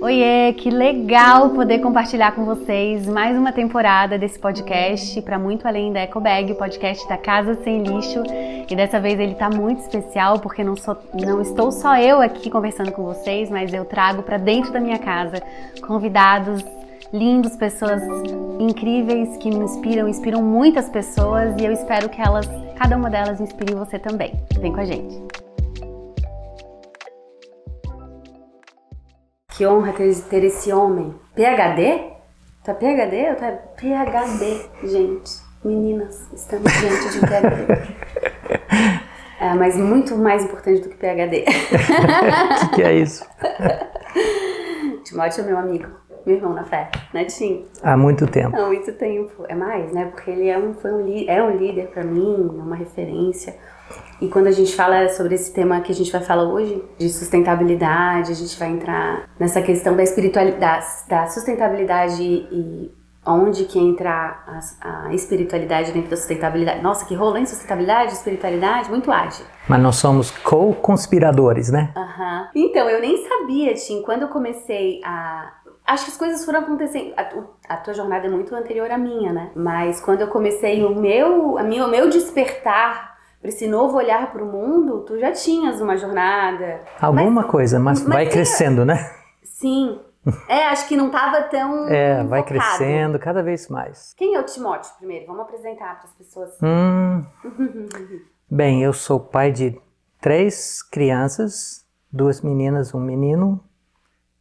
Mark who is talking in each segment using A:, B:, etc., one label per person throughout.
A: Oiê, que legal poder compartilhar com vocês mais uma temporada desse podcast para muito além da EcoBag, o podcast da Casa Sem Lixo. E dessa vez ele está muito especial porque não, sou, não estou só eu aqui conversando com vocês, mas eu trago para dentro da minha casa convidados lindos, pessoas incríveis que me inspiram, inspiram muitas pessoas e eu espero que elas, cada uma delas inspire você também. Vem com a gente. Que honra ter, ter esse homem. PHD? Tá PHD ou tá PHD, gente? Meninas, estamos diante de um PHD. É, mas muito mais importante do que PHD.
B: O que, que é isso?
A: Timóteo é meu amigo, meu irmão na fé, né, Tim?
B: Há muito tempo.
A: Há muito tempo. É mais, né? Porque ele é um, foi um, é um líder para mim, é uma referência. E quando a gente fala sobre esse tema que a gente vai falar hoje, de sustentabilidade, a gente vai entrar nessa questão da espiritualidade, da sustentabilidade e onde que entra a, a, espiritualidade dentro da sustentabilidade. Nossa, que rolê em sustentabilidade, espiritualidade, muito ágil.
B: Mas nós somos co-conspiradores, né?
A: Uhum. Então, eu nem sabia, Tim, quando eu comecei a... Acho que as coisas foram acontecendo. A, a, tua jornada é muito anterior à minha, né? Mas quando eu comecei o meu, a minha, o meu despertar para esse novo olhar para o mundo, tu já tinhas uma jornada.
B: Alguma mas, coisa, mas, mas vai crescendo, né?
A: Sim. É, acho que não estava tão.
B: É, vai focado. crescendo cada vez mais.
A: Quem é o Timóteo primeiro? Vamos apresentar para as pessoas.
B: Hum. Bem, eu sou pai de três crianças, duas meninas, um menino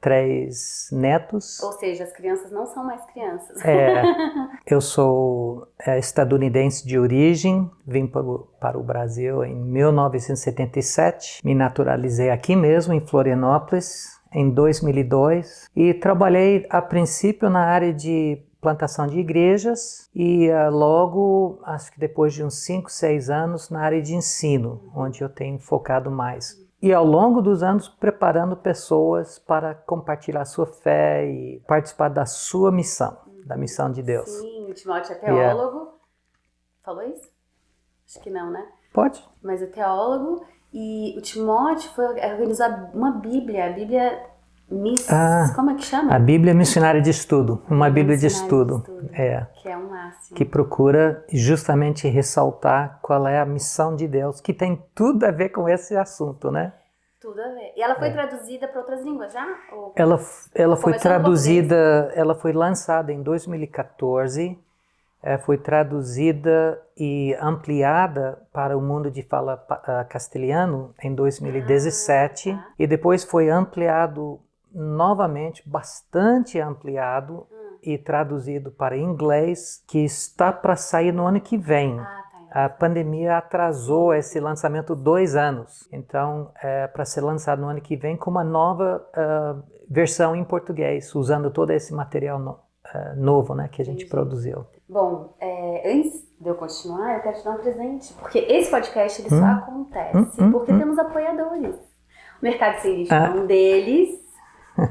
B: três netos.
A: Ou seja, as crianças não são mais crianças.
B: É, eu sou é, estadunidense de origem, vim para o, para o Brasil em 1977, me naturalizei aqui mesmo, em Florianópolis, em 2002, e trabalhei a princípio na área de plantação de igrejas e uh, logo, acho que depois de uns 5, 6 anos, na área de ensino, onde eu tenho focado mais e ao longo dos anos preparando pessoas para compartilhar sua fé e participar da sua missão, da missão de Deus.
A: Sim, o Timóteo é teólogo. Yeah. Falou isso? Acho que não, né?
B: Pode.
A: Mas é teólogo e o Timóteo foi organizar uma Bíblia, a Bíblia Miss, ah, como é que chama?
B: A Bíblia Missionária de Estudo, uma Bíblia de estudo, de estudo,
A: é, que é um máximo.
B: Que procura justamente ressaltar qual é a missão de Deus, que tem tudo a ver com esse assunto, né?
A: Tudo a ver. E ela foi é. traduzida para outras línguas já? Ou...
B: Ela, ela foi traduzida, ela foi lançada em 2014, é, foi traduzida e ampliada para o mundo de fala uh, castelhano em 2017 ah, tá. e depois foi ampliado novamente, bastante ampliado hum. e traduzido para inglês, que está para sair no ano que vem. Ah, tá. A pandemia atrasou esse lançamento dois anos, então é para ser lançado no ano que vem com uma nova uh, versão em português, usando todo esse material no, uh, novo, né, que a gente Entendi. produziu.
A: Bom, é, antes de eu continuar, eu quero te dar um presente, porque esse podcast ele hum? só acontece hum, porque hum. temos apoiadores. O Mercado Lixo ah. é um deles.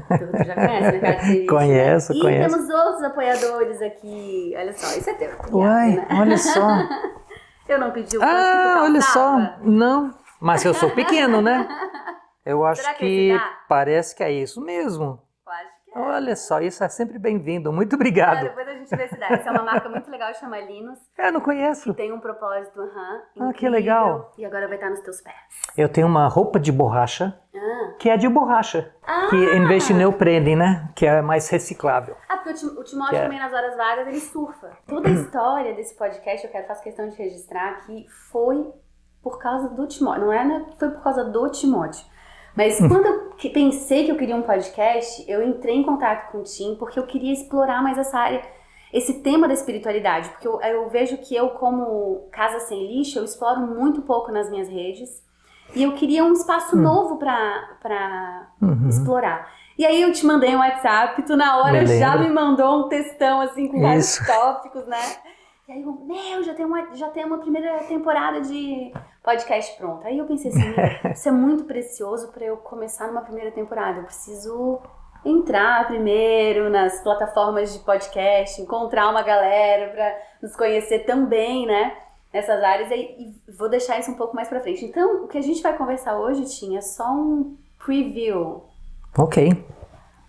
A: Tu já conhece Sem Lixo,
B: Conheço,
A: né?
B: conheço.
A: E temos outros apoiadores aqui. Olha só, isso é teu.
B: Uai, né? olha só.
A: eu não pedi o
B: Ah, olha só. Não, mas eu sou pequeno, né? Eu acho que, que parece que é isso mesmo. Olha só, isso é sempre bem-vindo. Muito obrigado.
A: Depois a gente vê se dá. Essa é uma marca muito legal, chama Linus.
B: É, não conheço.
A: Que tem um propósito, aham.
B: Uhum, ah, que legal.
A: E agora vai estar nos teus pés.
B: Eu tenho uma roupa de borracha, ah. que é de borracha. Ah. Que em vez de neoprene, né? Que é mais reciclável.
A: Ah, porque o Timóteo é... também nas horas vagas ele surfa. Toda a história desse podcast, eu quero fazer questão de registrar que foi por causa do Timóteo. Não é, né? Foi por causa do Timóteo. Mas quando eu pensei que eu queria um podcast, eu entrei em contato com o Tim porque eu queria explorar mais essa área, esse tema da espiritualidade. Porque eu, eu vejo que eu, como Casa Sem Lixo, eu exploro muito pouco nas minhas redes. E eu queria um espaço hum. novo para uhum. explorar. E aí eu te mandei um WhatsApp, tu na hora já me mandou um textão assim com vários tópicos, né? E aí eu, meu, já tem, uma, já tem uma primeira temporada de podcast pronta. Aí eu pensei assim, isso é muito precioso para eu começar numa primeira temporada. Eu preciso entrar primeiro nas plataformas de podcast, encontrar uma galera para nos conhecer também, né? Nessas áreas e, e vou deixar isso um pouco mais para frente. Então, o que a gente vai conversar hoje, tinha é só um preview.
B: Ok.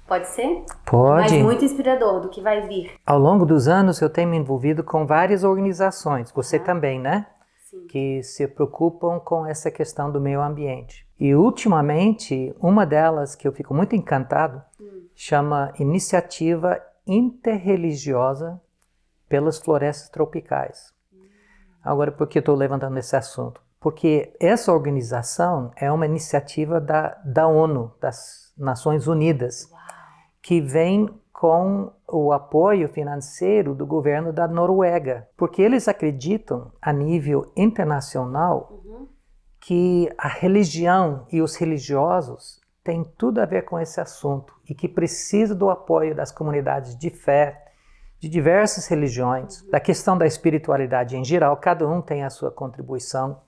A: Pode ser?
B: Pode.
A: Mas muito inspirador do que vai vir.
B: Ao longo dos anos eu tenho me envolvido com várias organizações, você também, né?
A: Sim.
B: Que se preocupam com essa questão do meio ambiente. E ultimamente, uma delas que eu fico muito encantado chama Iniciativa Interreligiosa pelas Florestas Tropicais. Agora, por que estou levantando esse assunto? Porque essa organização é uma iniciativa da, da ONU, das Nações Unidas, que vem com o apoio financeiro do governo da Noruega, porque eles acreditam a nível internacional que a religião e os religiosos têm tudo a ver com esse assunto e que precisa do apoio das comunidades de fé, de diversas religiões, da questão da espiritualidade em geral, cada um tem a sua contribuição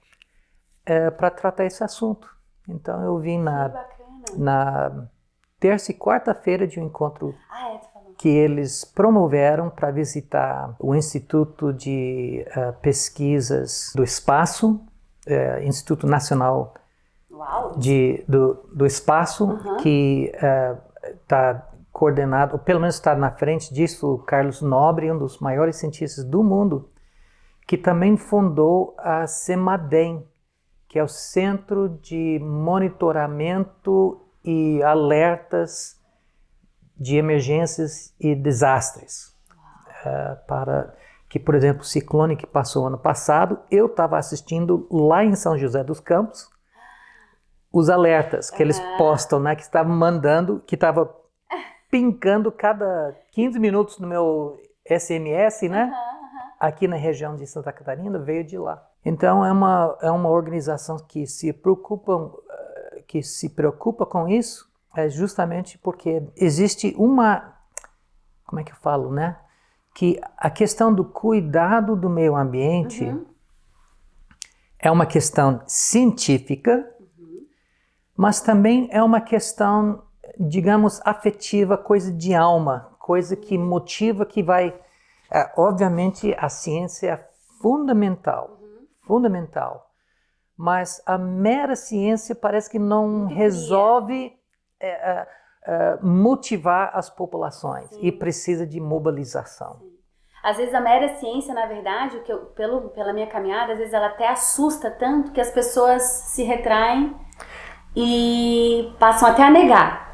B: é, para tratar esse assunto. Então eu vim na, na terça e quarta-feira de um encontro
A: Ah, é,
B: que eles promoveram para visitar o Instituto de eh, Pesquisas do Espaço, eh, Instituto Nacional de, do, do Espaço,
A: Uhum.
B: que está coordenado, ou pelo menos está na frente disso, o Carlos Nobre, um dos maiores cientistas do mundo, que também fundou a CEMADEM, que é o Centro de Monitoramento e Alertas de Emergências e Desastres. Eh, para que, por exemplo, o ciclone que passou ano passado, eu estava assistindo lá em São José dos Campos, os alertas que eles postam, né, que estavam mandando, que estava pincando cada 15 minutos no meu SMS, né? Aqui na região de Santa Catarina veio de lá. Então é uma é uma organização que se preocupa eh, que se preocupa com isso é justamente porque existe uma como é que eu falo, né? Que a questão do cuidado do meio ambiente
A: Uhum.
B: é uma questão científica, mas também é uma questão, digamos, afetiva, coisa de alma, coisa que motiva, que vai. é, obviamente, a ciência é fundamental, fundamental, mas a mera ciência parece que não
A: Muito
B: resolve é, é, motivar as populações e precisa de mobilização.
A: Às vezes a mera ciência, na verdade, que eu, pelo, pela minha caminhada, às vezes ela até assusta tanto que as pessoas se retraem e passam até a negar.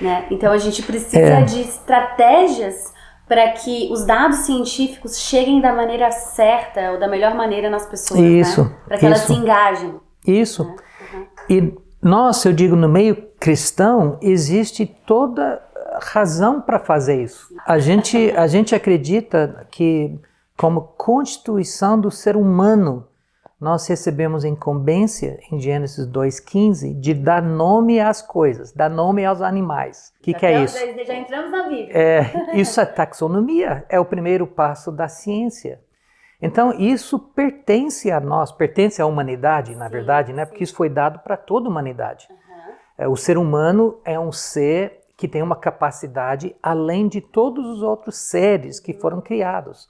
A: Né? Então a gente precisa
B: É.
A: de estratégias para que os dados científicos cheguem da maneira certa ou da melhor maneira nas pessoas.
B: Isso,
A: Né? Para que elas
B: isso.
A: se engajem.
B: Isso.
A: Uhum.
B: E nós, eu digo, no meio cristão, existe toda razão para fazer isso. A gente, a gente acredita que, como constituição do ser humano, nós recebemos incumbência, em Gênesis 2,15, de dar nome às coisas, dar nome aos animais. O que, que é isso?
A: Já, já entramos na Bíblia.
B: É, isso é taxonomia, é o primeiro passo da ciência. Então, isso pertence a nós, pertence à humanidade, na
A: Sim,
B: verdade, né?
A: sim.
B: Porque isso foi dado para toda a humanidade.
A: Aham.
B: É, o ser humano é um ser que tem uma capacidade além de todos os outros seres que foram criados.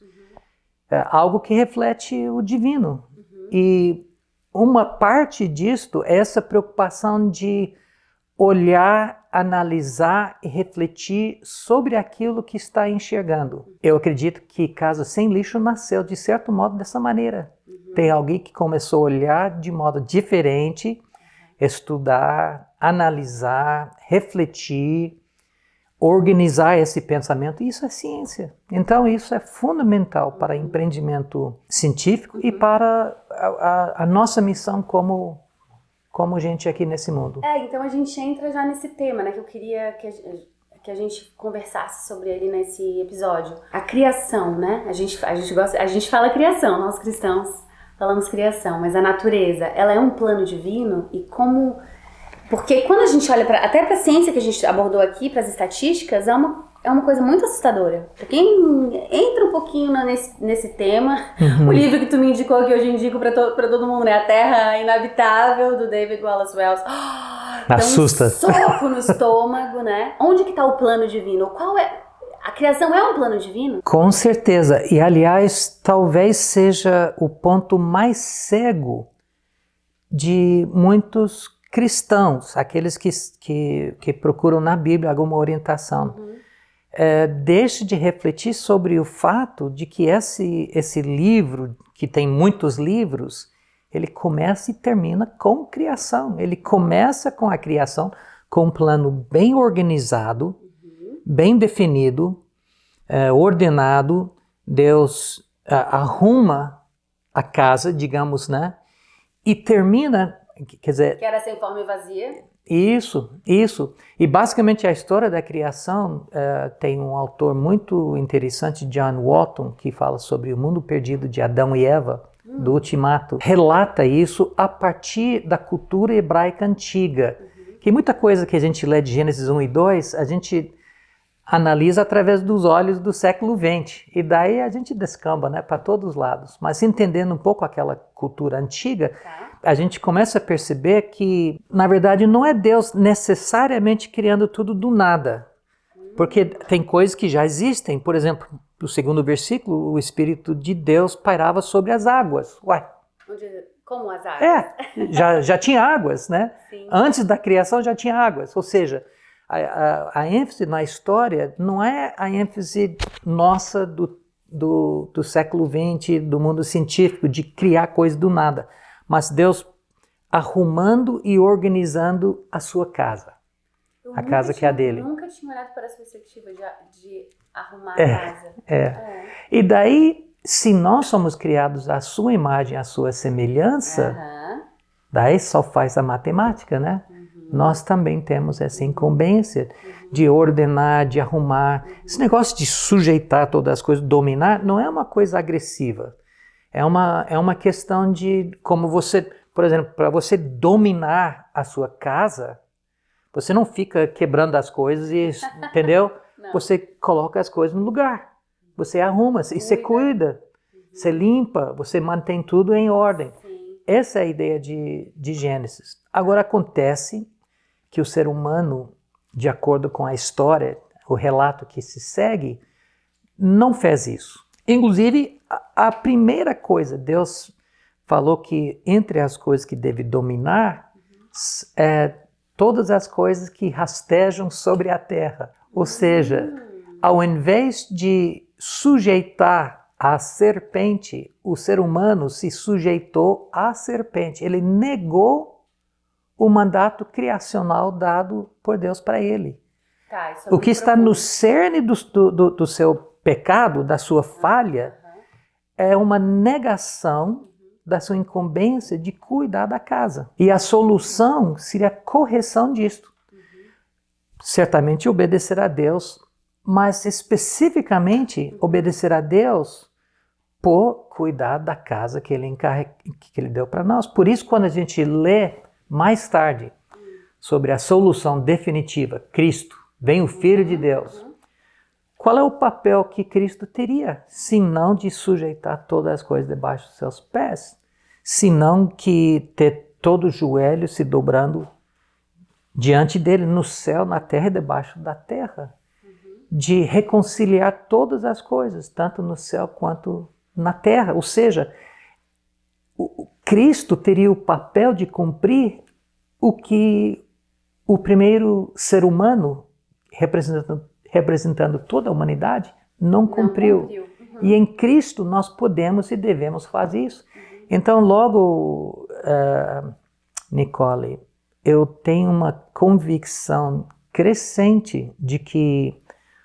B: É algo que reflete o divino. E uma parte disto é essa preocupação de olhar, analisar e refletir sobre aquilo que está enxergando. Eu acredito que Casa Sem Lixo nasceu de certo modo dessa maneira. Tem alguém que começou a olhar de modo diferente, estudar, analisar, refletir, organizar esse pensamento. Isso é ciência. Então, isso é fundamental para empreendimento científico e para a, a- a nossa missão como, como gente aqui nesse mundo.
A: É, então a gente entra já nesse tema, né? Que eu queria que a, que a gente conversasse sobre ele nesse episódio. A criação, né? A gente, a gente, gosta, a gente fala criação, nós cristãos falamos criação, mas a natureza, ela é um plano divino e como. Porque quando a gente olha para até para a ciência que a gente abordou aqui, para as estatísticas, é uma, é uma coisa muito assustadora. Pra quem entra um pouquinho nesse, nesse tema, o livro que tu me indicou, que hoje indico pra, to, pra todo mundo, né? A Terra Inabitável, do David Wallace Wells. Dá
B: Assusta.
A: Um soco no estômago, né? Onde que tá o plano divino? Qual é... A criação é um plano divino?
B: Com certeza. E, aliás, talvez seja o ponto mais cego de muitos cristãos, aqueles que, que, que procuram na Bíblia alguma orientação, uhum. é, deixe de refletir sobre o fato de que esse, esse livro, que tem muitos livros, ele começa e termina com criação. Ele começa com a criação, com um plano bem organizado, uhum. bem definido, é, ordenado. Deus é, arruma a casa, digamos, né? E termina Quer dizer.
A: Que era sem forma e vazia.
B: Isso, isso. E basicamente a história da criação uh, tem um autor muito interessante, John Walton, que fala sobre o mundo perdido de Adão e Eva, hum. do Ultimato. Relata isso a partir da cultura hebraica antiga. Uhum. Que muita coisa que a gente lê de Gênesis 1 e 2, a gente analisa através dos olhos do século XX. E daí a gente descamba né, para todos os lados. Mas entendendo um pouco aquela cultura antiga. Tá a gente começa a perceber que, na verdade, não é Deus necessariamente criando tudo do nada. Porque tem coisas que já existem. Por exemplo, no segundo versículo, o Espírito de Deus pairava sobre as águas. Uai.
A: Como as águas?
B: É, já, já tinha águas, né? Sim. Antes da criação já tinha águas. Ou seja, a, a, a ênfase na história não é a ênfase nossa do, do, do século XX, do mundo científico, de criar coisas do nada mas Deus arrumando e organizando a sua casa.
A: Eu
B: a casa
A: tinha,
B: que é a dele.
A: Nunca tinha olhado para essa perspectiva de, de arrumar é, a casa.
B: É. é. E daí, se nós somos criados à sua imagem, à sua semelhança, uhum. daí só faz a matemática, né? Uhum. Nós também temos essa incumbência uhum. de ordenar, de arrumar. Esse negócio de sujeitar todas as coisas, dominar, não é uma coisa agressiva. É uma, é uma questão de como você, por exemplo, para você dominar a sua casa, você não fica quebrando as coisas e, entendeu? Você coloca as coisas no lugar. Você arruma, e você cuida, uhum. você limpa, você mantém tudo em ordem. Sim. Essa é a ideia de, de Gênesis. Agora acontece que o ser humano, de acordo com a história, o relato que se segue, não fez isso. Inclusive, a, a primeira coisa, Deus falou que entre as coisas que deve dominar, é todas as coisas que rastejam sobre a terra. Ou seja, ao invés de sujeitar a serpente, o ser humano se sujeitou à serpente. Ele negou o mandato criacional dado por Deus para ele. Tá, é o que está profundo. no cerne do, do, do seu pecado, da sua falha, é uma negação da sua incumbência de cuidar da casa. E a solução seria a correção disto. Certamente obedecer a Deus, mas especificamente obedecer a Deus por cuidar da casa que ele, encarre... que ele deu para nós. Por isso, quando a gente lê mais tarde sobre a solução definitiva, Cristo, vem o Filho de Deus, qual é o papel que Cristo teria, se não de sujeitar todas as coisas debaixo dos seus pés, se não que ter todo o joelho se dobrando diante dele no céu, na terra e debaixo da terra, de reconciliar todas as coisas, tanto no céu quanto na terra. Ou seja, o Cristo teria o papel de cumprir o que o primeiro ser humano, representando representando toda a humanidade, não cumpriu. Não cumpriu. Uhum. E em Cristo nós podemos e devemos fazer isso. Uhum. Então, logo, uh, Nicole, eu tenho uma convicção crescente de que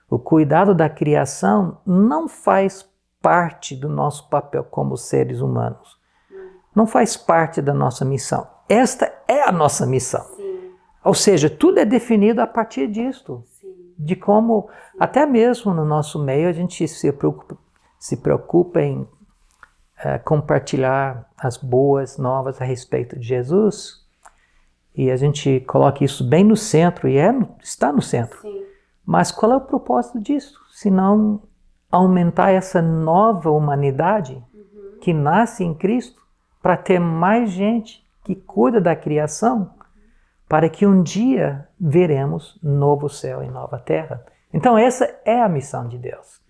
B: o cuidado da criação não faz parte do nosso papel como seres humanos. Uhum. Não faz parte da nossa missão. Esta é a nossa missão. Sim. Ou seja, tudo é definido a partir disto de como, até mesmo no nosso meio, a gente se preocupa, se preocupa em é, compartilhar as boas novas a respeito de Jesus. E a gente coloca isso bem no centro, e é, está no centro. Sim. Mas qual é o propósito disso? Se não aumentar essa nova humanidade uhum. que nasce em Cristo para ter mais gente que cuida da criação para que um dia veremos novo céu e nova terra. Então essa é a missão de Deus,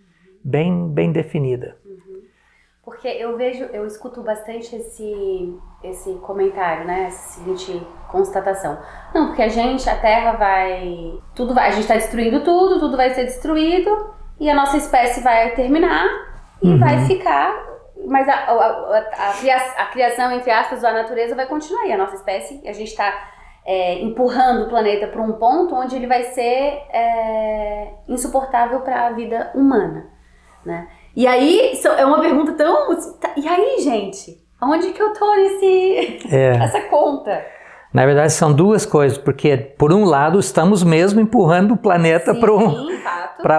B: bem bem definida.
A: Porque eu vejo, eu escuto bastante esse, esse comentário, né? Essa seguinte constatação. Não, porque a gente, a Terra vai. Tudo vai. A gente está destruindo tudo, tudo vai ser destruído e a nossa espécie vai terminar e uhum. vai ficar. Mas a, a, a, a, criação, entre aspas, da natureza vai continuar. E a nossa espécie, a gente está é, empurrando o planeta para um ponto onde ele vai ser é, insuportável para a vida humana, né? E aí, é uma pergunta tão. Tá, e aí, gente? Onde que eu tô nesse, é. essa conta?
B: Na verdade, são duas coisas, porque, por um lado, estamos mesmo empurrando o planeta para um,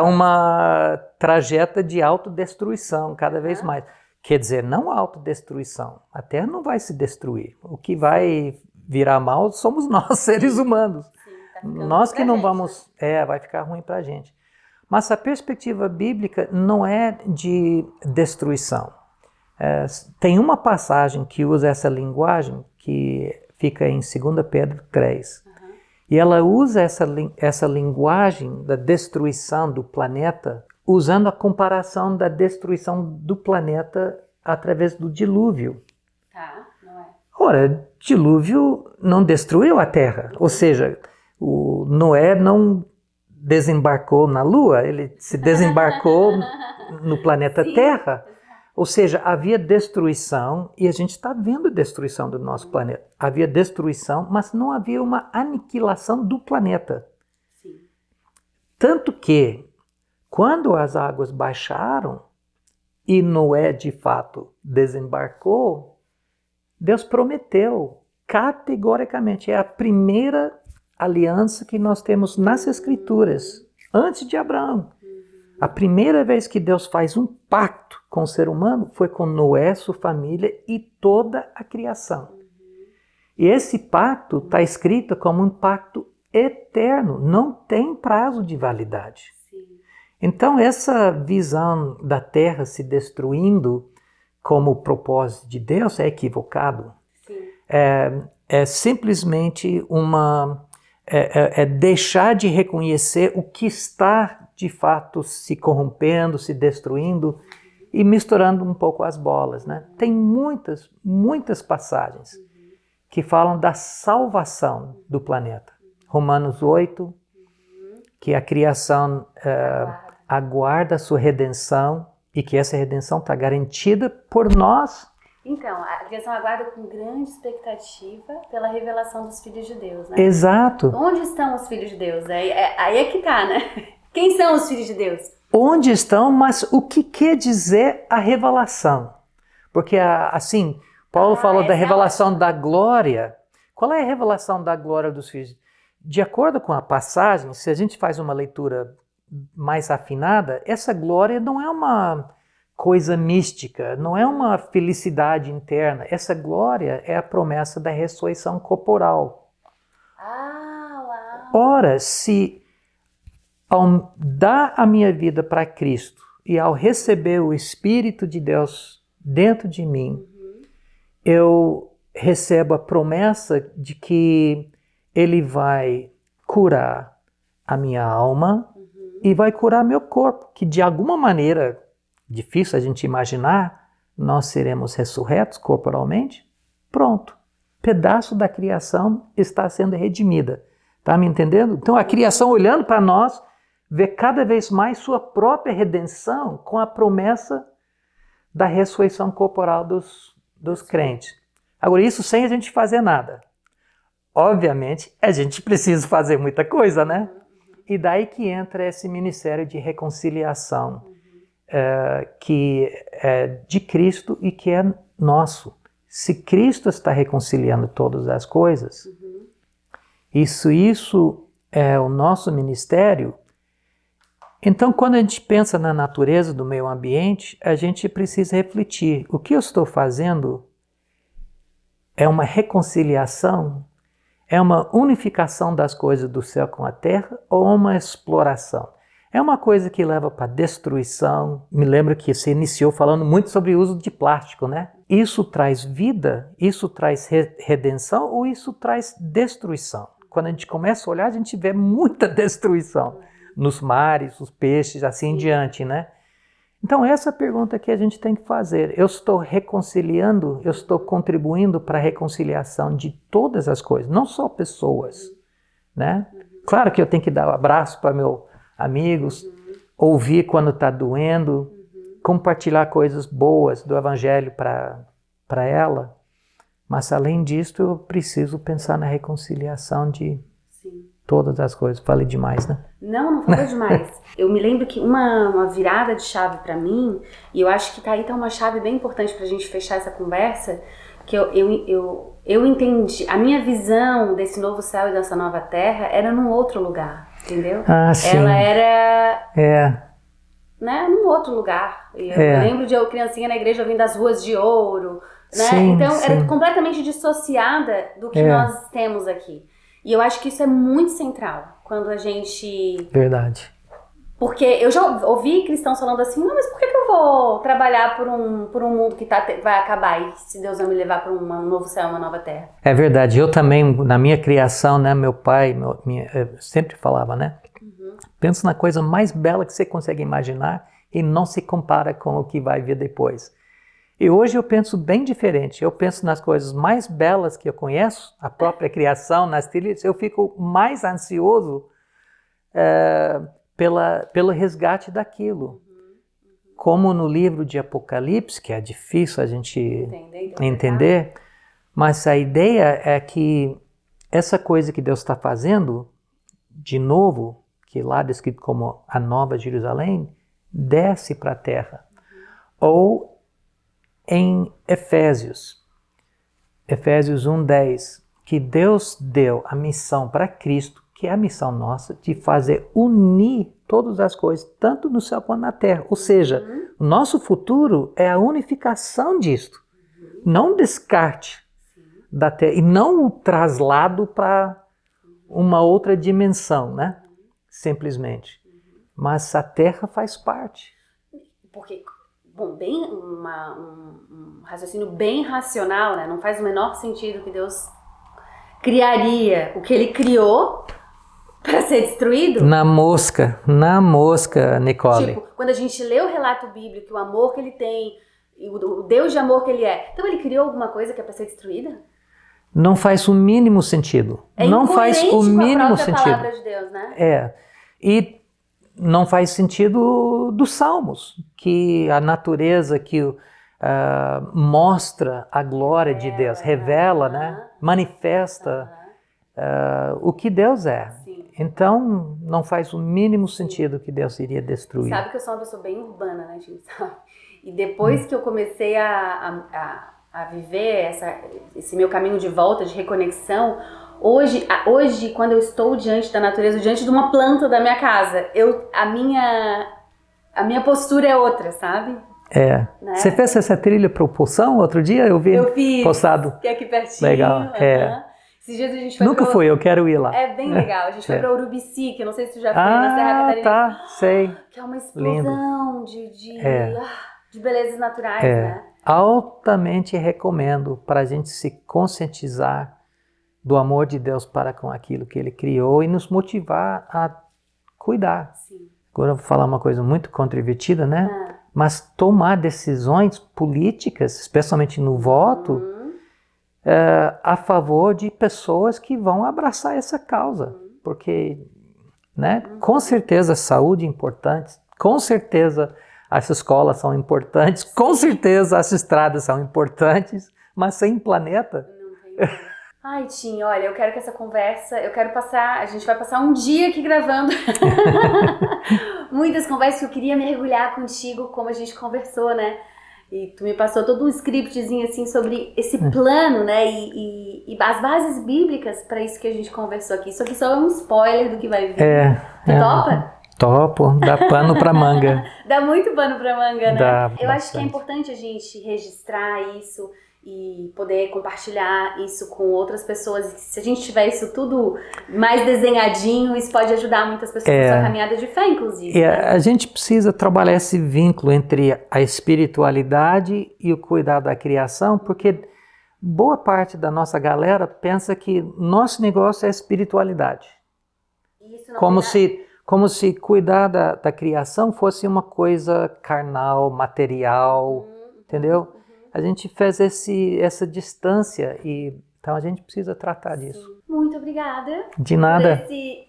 B: uma trajeta de autodestruição, cada vez ah. mais. Quer dizer, não autodestruição. A Terra não vai se destruir. O que vai virar mal somos nós, seres humanos. Sim, tá nós que não gente, vamos. Né? É, vai ficar ruim para a gente. Mas a perspectiva bíblica não é de destruição. É, tem uma passagem que usa essa linguagem que fica em 2 Pedro 3. Uhum. E ela usa essa, essa linguagem da destruição do planeta usando a comparação da destruição do planeta através do dilúvio.
A: Tá, não é?
B: Ora, dilúvio não destruiu a Terra. Ou seja, o Noé não desembarcou na Lua, ele se desembarcou no planeta Sim. Terra. Ou seja, havia destruição e a gente está vendo destruição do nosso planeta. Havia destruição, mas não havia uma aniquilação do planeta. Sim. Tanto que, quando as águas baixaram e Noé de fato desembarcou, Deus prometeu categoricamente, é a primeira aliança que nós temos nas Escrituras, antes de Abraão. A primeira vez que Deus faz um pacto com o ser humano foi com Noé, sua família e toda a criação. E esse pacto está escrito como um pacto eterno, não tem prazo de validade. Então, essa visão da terra se destruindo como propósito de Deus é equivocado. É, é simplesmente uma é, é, é, deixar de reconhecer o que está de fato se corrompendo, se destruindo e misturando um pouco as bolas. Né? Tem muitas, muitas passagens que falam da salvação do planeta. Romanos 8, que a criação é, aguarda a sua redenção e que essa redenção está garantida por nós
A: então, a criação aguarda com grande expectativa pela revelação dos filhos de Deus, né?
B: Exato.
A: Onde estão os filhos de Deus? Aí é, aí é que tá, né? Quem são os filhos de Deus?
B: Onde estão, mas o que quer dizer a revelação? Porque, assim, Paulo ah, falou da é revelação é da glória. Qual é a revelação da glória dos filhos? De acordo com a passagem, se a gente faz uma leitura mais afinada, essa glória não é uma coisa mística, não é uma felicidade interna. Essa glória é a promessa da ressurreição corporal.
A: Ah,
B: uau. Ora, se ao dar a minha vida para Cristo e ao receber o Espírito de Deus dentro de mim, uhum. eu recebo a promessa de que Ele vai curar a minha alma. E vai curar meu corpo, que de alguma maneira difícil a gente imaginar, nós seremos ressurretos corporalmente? Pronto. Pedaço da criação está sendo redimida. Está me entendendo? Então a criação olhando para nós vê cada vez mais sua própria redenção com a promessa da ressurreição corporal dos, dos crentes. Agora, isso sem a gente fazer nada. Obviamente, a gente precisa fazer muita coisa, né? E daí que entra esse ministério de reconciliação é, que é de Cristo e que é nosso. Se Cristo está reconciliando todas as coisas, uhum. isso, isso é o nosso ministério. Então, quando a gente pensa na natureza do meio ambiente, a gente precisa refletir: o que eu estou fazendo é uma reconciliação, é uma unificação das coisas do céu com a terra ou uma exploração? É uma coisa que leva para destruição. Me lembro que você iniciou falando muito sobre o uso de plástico, né? Isso traz vida? Isso traz redenção ou isso traz destruição? Quando a gente começa a olhar, a gente vê muita destruição nos mares, os peixes, assim em diante, né? Então, essa pergunta que a gente tem que fazer. Eu estou reconciliando, eu estou contribuindo para a reconciliação de todas as coisas, não só pessoas, né? Claro que eu tenho que dar um abraço para meus amigos, ouvir quando está doendo, compartilhar coisas boas do Evangelho para ela, mas além disso eu preciso pensar na reconciliação de todas as coisas. Falei demais, né?
A: Não, não falei demais. eu me lembro que uma, uma virada de chave para mim, e eu acho que tá aí tá uma chave bem importante pra gente fechar essa conversa, que eu, eu, eu, eu entendi, a minha visão desse novo céu e dessa nova terra era num outro lugar, entendeu?
B: Ah, sim.
A: Ela era...
B: É.
A: Né, num outro lugar. Eu, é. lembro de eu criancinha na igreja vindo das ruas de ouro, né? Sim, então sim. era completamente dissociada do que é. nós temos aqui. E eu acho que isso é muito central quando a gente.
B: Verdade.
A: Porque eu já ouvi cristãos falando assim, não, mas por que, que eu vou trabalhar por um, por um mundo que tá, vai acabar e se Deus vai me levar para um novo céu, uma nova terra?
B: É verdade. Eu também, na minha criação, né, meu pai meu, minha, sempre falava, né? Uhum. Pensa na coisa mais bela que você consegue imaginar e não se compara com o que vai vir depois. E hoje eu penso bem diferente. Eu penso nas coisas mais belas que eu conheço, a própria criação, nas trilhas. Eu fico mais ansioso é, pela, pelo resgate daquilo. Como no livro de Apocalipse, que é difícil a gente entender, entender mas a ideia é que essa coisa que Deus está fazendo, de novo, que lá é descrito como a Nova Jerusalém, desce para a terra. Ou em Efésios, Efésios 1:10, que Deus deu a missão para Cristo, que é a missão nossa, de fazer unir todas as coisas, tanto no céu quanto na terra. Ou seja, uhum. o nosso futuro é a unificação disto, uhum. não descarte da terra e não o traslado para uma outra dimensão, né? Simplesmente. Mas a terra faz parte.
A: Porque bom, bem uma, um, um, raciocínio bem racional, né? Não faz o menor sentido que Deus criaria o que Ele criou para ser destruído.
B: Na mosca, na mosca, Nicole.
A: Tipo, quando a gente lê o relato bíblico, o amor que Ele tem, o Deus de amor que Ele é, então Ele criou alguma coisa que é para ser destruída?
B: Não faz o mínimo sentido.
A: É
B: não faz o mínimo sentido.
A: de Deus, né?
B: É. E não faz sentido dos salmos, que a natureza que uh, mostra a glória de Deus, revela, né? manifesta uh, o que Deus é. Então, não faz o mínimo sentido que Deus iria destruir.
A: Sabe que eu sou uma pessoa bem urbana, né, gente? E depois hum. que eu comecei a, a, a viver essa, esse meu caminho de volta, de reconexão, Hoje, hoje, quando eu estou diante da natureza, diante de uma planta da minha casa, eu, a minha, a minha postura é outra, sabe?
B: É. Né? Você fez essa trilha propulsão outro dia? Eu vi
A: eu fiz,
B: postado.
A: Que é aqui pertinho.
B: Legal. Uhum. É.
A: Esses dias a gente foi
B: Nunca
A: pro...
B: fui, eu quero ir lá.
A: É bem legal. A gente foi é. para Urubici, que eu não sei se tu já foi ah, na Serra Catarina.
B: tá, sei.
A: Que é uma explosão de, de, é. Ah, de belezas naturais,
B: é.
A: né?
B: Altamente recomendo para a gente se conscientizar do amor de Deus para com aquilo que Ele criou e nos motivar a cuidar.
A: Sim.
B: Agora eu vou falar uma coisa muito controvertida, né? Ah. Mas tomar decisões políticas, especialmente no voto, uhum. é, a favor de pessoas que vão abraçar essa causa. Uhum. Porque, né? Uhum. Com certeza a saúde é importante, com certeza as escolas são importantes, com certeza as estradas são importantes, mas sem planeta.
A: Não tem Ai, Tim, olha, eu quero que essa conversa, eu quero passar, a gente vai passar um dia aqui gravando muitas conversas que eu queria mergulhar contigo, como a gente conversou, né? E tu me passou todo um scriptzinho assim sobre esse é. plano, né? E, e, e as bases bíblicas para isso que a gente conversou aqui. Isso aqui só é um spoiler do que vai vir.
B: É.
A: Tu
B: é,
A: topa?
B: Topo, dá pano pra manga.
A: dá muito pano pra manga, né?
B: Dá
A: eu
B: bastante.
A: acho que é importante a gente registrar isso e poder compartilhar isso com outras pessoas. Se a gente tiver isso tudo mais desenhadinho, isso pode ajudar muitas pessoas é, na sua caminhada de fé, inclusive.
B: É,
A: né?
B: A gente precisa trabalhar esse vínculo entre a espiritualidade e o cuidado da criação, porque boa parte da nossa galera pensa que nosso negócio é espiritualidade. como se como se cuidar da, da criação fosse uma coisa carnal, material, uhum. entendeu? A gente fez esse, essa distância e então a gente precisa tratar Sim. disso.
A: Muito obrigada.
B: De nada.
A: Por esse...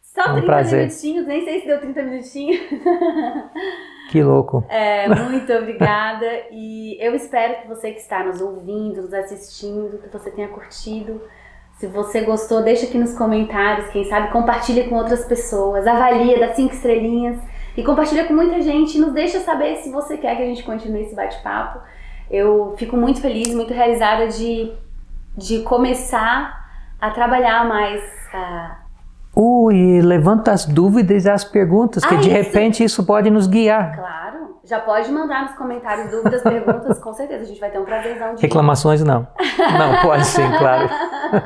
A: Só é um 30 prazer. minutinhos, nem sei se deu 30 minutinhos.
B: Que louco.
A: É, muito obrigada. E eu espero que você que está nos ouvindo, nos assistindo, que você tenha curtido. Se você gostou, deixa aqui nos comentários, quem sabe compartilha com outras pessoas, avalia, dá cinco estrelinhas e compartilha com muita gente. Nos deixa saber se você quer que a gente continue esse bate-papo. Eu fico muito feliz, muito realizada de, de começar a trabalhar mais. Uh,
B: Uh, e levanta as dúvidas e as perguntas, que ah, de isso. repente isso pode nos guiar.
A: Claro. Já pode mandar nos comentários dúvidas, perguntas, com certeza. A gente vai ter um prazerzão de.
B: Reclamações não. Não, pode sim, claro.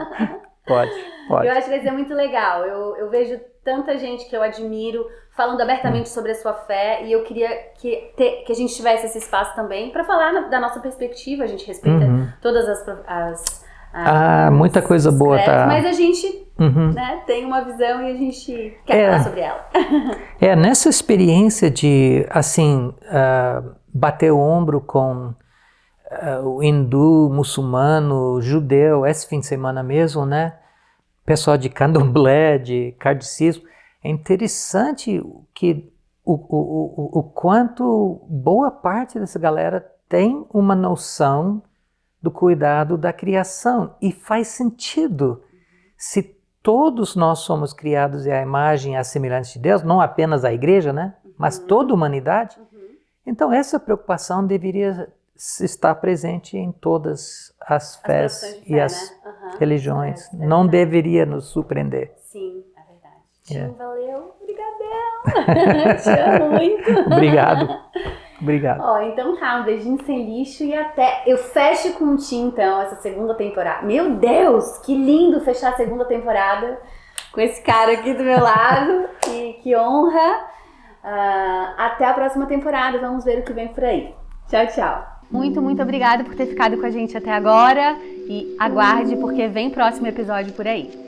B: pode, pode.
A: Eu acho que vai ser muito legal. Eu, eu vejo tanta gente que eu admiro falando abertamente hum. sobre a sua fé e eu queria que, ter, que a gente tivesse esse espaço também para falar na, da nossa perspectiva. A gente respeita uhum. todas as, as
B: ah, muita coisa boa tá.
A: Mas a gente uhum. né, tem uma visão e a gente quer é, falar sobre ela.
B: é, nessa experiência de, assim, uh, bater o ombro com uh, o hindu, muçulmano, judeu, esse fim de semana mesmo, né? Pessoal de candomblé, de kardecismo. É interessante que o, o, o, o quanto boa parte dessa galera tem uma noção do cuidado da criação. E faz sentido. Se todos nós somos criados à imagem e à semelhança de Deus, não apenas a igreja, né? Mas uhum. toda a humanidade. Uhum. Então, essa preocupação deveria estar presente em todas as fés as e as né? uhum. religiões. É, é não deveria nos surpreender.
A: Sim, é valeu. Obrigadão. Te amo muito.
B: Obrigado. Obrigado.
A: Ó, então tá, um beijinho sem lixo e até. Eu fecho com ti, então, essa segunda temporada. Meu Deus, que lindo fechar a segunda temporada com esse cara aqui do meu lado. que, que honra. Uh, até a próxima temporada, vamos ver o que vem por aí. Tchau, tchau. Muito, muito obrigada por ter ficado com a gente até agora e aguarde porque vem próximo episódio por aí.